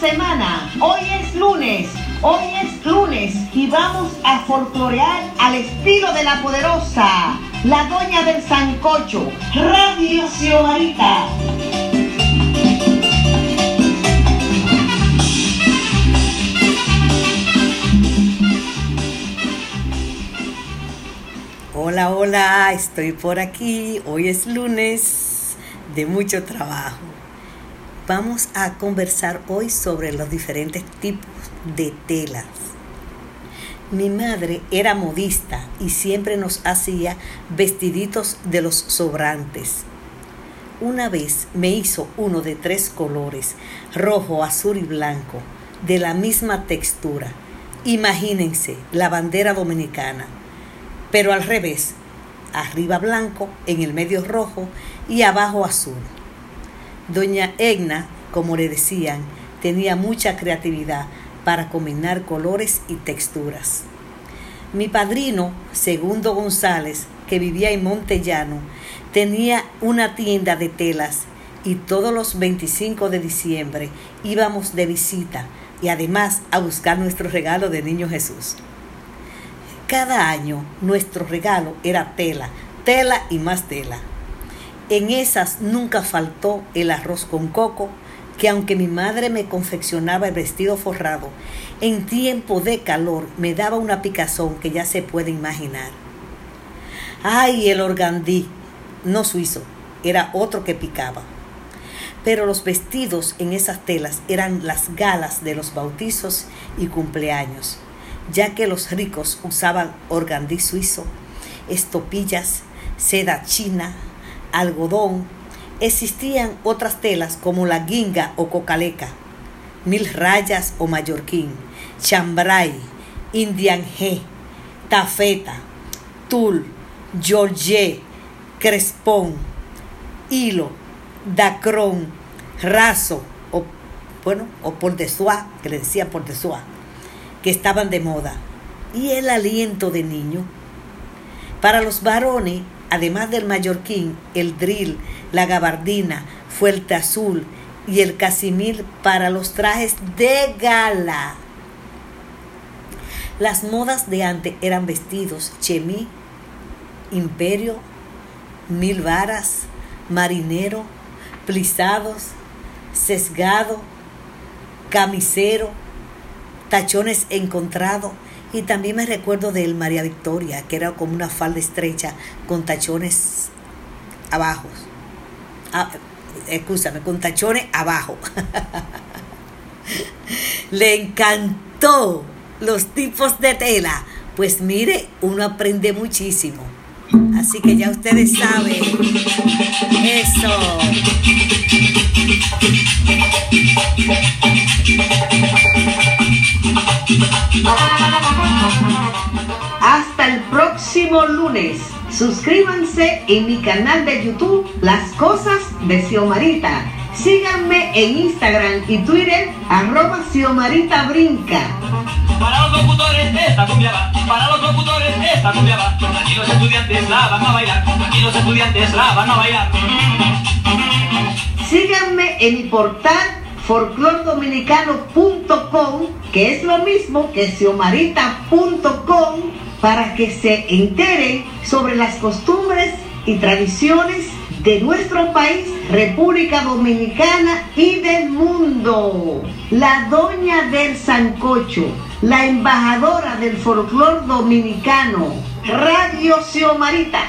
semana. Hoy es lunes. Hoy es lunes y vamos a folclorear al estilo de la poderosa, la doña del Sancocho, Radio Xiomarita. Hola, hola, estoy por aquí. Hoy es lunes de mucho trabajo. Vamos a conversar hoy sobre los diferentes tipos de telas. Mi madre era modista y siempre nos hacía vestiditos de los sobrantes. Una vez me hizo uno de tres colores, rojo, azul y blanco, de la misma textura. Imagínense la bandera dominicana pero al revés, arriba blanco, en el medio rojo y abajo azul. Doña Egna, como le decían, tenía mucha creatividad para combinar colores y texturas. Mi padrino, Segundo González, que vivía en Montellano, tenía una tienda de telas y todos los 25 de diciembre íbamos de visita y además a buscar nuestro regalo de Niño Jesús. Cada año nuestro regalo era tela, tela y más tela. En esas nunca faltó el arroz con coco, que aunque mi madre me confeccionaba el vestido forrado, en tiempo de calor me daba una picazón que ya se puede imaginar. Ay, el organdí, no suizo, era otro que picaba. Pero los vestidos en esas telas eran las galas de los bautizos y cumpleaños ya que los ricos usaban organdí suizo, estopillas, seda china, algodón. Existían otras telas como la guinga o cocaleca, mil rayas o mallorquín, chambray, indian g, tafeta, tul, george, crespón, hilo, dacrón, raso, o bueno, o por de que le decían por de que estaban de moda, y el aliento de niño. Para los varones, además del mallorquín, el drill, la gabardina, fuerte azul y el casimir para los trajes de gala. Las modas de antes eran vestidos chemí, imperio, mil varas, marinero, plisados, sesgado, camisero, tachones encontrados. Y también me recuerdo del María Victoria, que era como una falda estrecha con tachones abajo. Ah, escúchame, con tachones abajo. Le encantó los tipos de tela. Pues mire, uno aprende muchísimo. Así que ya ustedes saben. Eso. Hasta el próximo lunes. Suscríbanse en mi canal de YouTube Las Cosas de Xiomarita. Síganme en Instagram y Twitter arroba Xiomarita Brinca. Para los locutores esta cumbia va, para los locutores esta cumbia va. Aquí los estudiantes la van a bailar, aquí los estudiantes la van a bailar. Síganme en mi portal folclordominicano.com, que es lo mismo que xiomarita.com, para que se enteren sobre las costumbres y tradiciones de nuestro país, República Dominicana y del mundo. La doña del Sancocho, la embajadora del folclor dominicano, Radio Xiomarita.